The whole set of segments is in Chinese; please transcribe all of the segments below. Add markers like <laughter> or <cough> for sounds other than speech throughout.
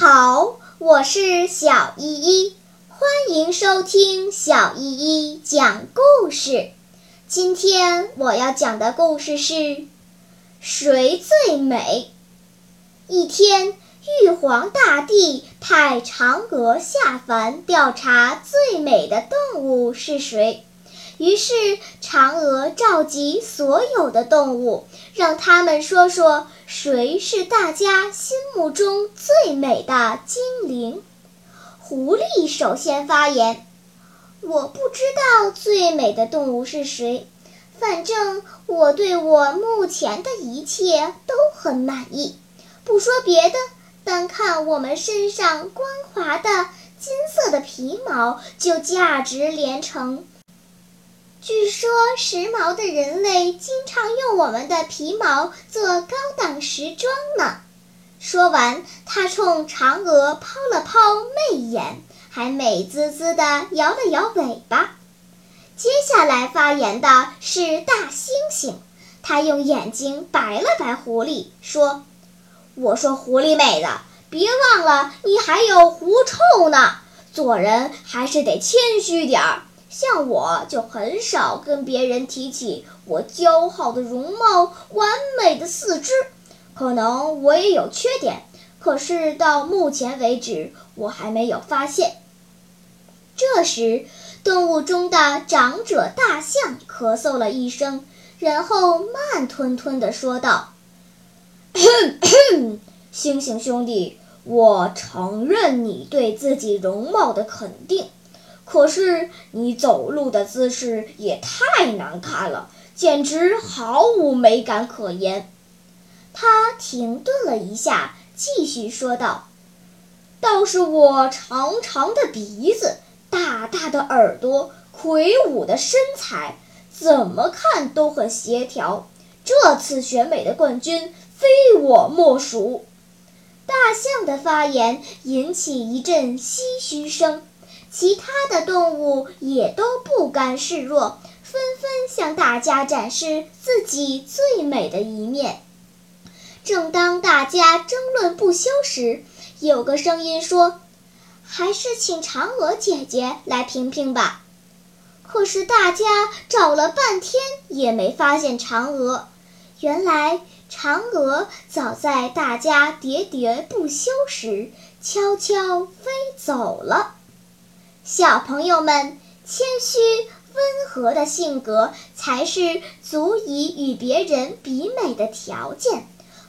好，我是小依依，欢迎收听小依依讲故事。今天我要讲的故事是谁最美？一天，玉皇大帝派嫦娥下凡调查最美的动物是谁。于是，嫦娥召集所有的动物，让他们说说谁是大家心目中最美的精灵。狐狸首先发言：“我不知道最美的动物是谁，反正我对我目前的一切都很满意。不说别的，单看我们身上光滑的金色的皮毛，就价值连城。据说时髦的人类经常用我们的皮毛做高档时装呢。”说完，他冲嫦娥抛了抛媚眼，还美滋滋地摇了摇尾巴。接下来发言的是大猩猩，他用眼睛白了白狐狸，说：“我说狐狸妹子，别忘了你还有狐臭呢，做人还是得谦虚点儿。像我就很少跟别人提起我姣好的容貌、完美的四肢。”可能我也有缺点，可是到目前为止，我还没有发现。这时，动物中的长者大象咳嗽了一声，然后慢吞吞地说道：“ <coughs> 猩猩兄弟，我承认你对自己容貌的肯定，可是你走路的姿势也太难看了，简直毫无美感可言。”他停顿了一下，继续说道：“倒是我长长的鼻子、大大的耳朵、魁梧的身材，怎么看都很协调。这次选美的冠军非我莫属。”大象的发言引起一阵唏嘘声，其他的动物也都不甘示弱，纷纷向大家展示自己最美的一面。正当大家争论不休时，有个声音说：“还是请嫦娥姐姐来评评吧。”可是大家找了半天也没发现嫦娥。原来嫦娥早在大家喋喋不休时悄悄飞走了。小朋友们，谦虚温和的性格才是足以与别人比美的条件。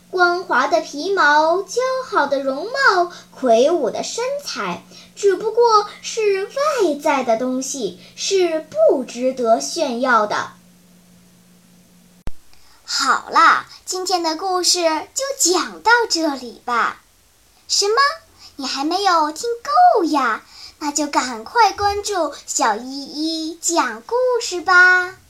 光滑的皮毛，姣好的容貌，魁梧的身材，只不过是外在的东西，是不值得炫耀的。好了，今天的故事就讲到这里吧。什么？你还没有听够呀？那就赶快关注小依依讲故事吧。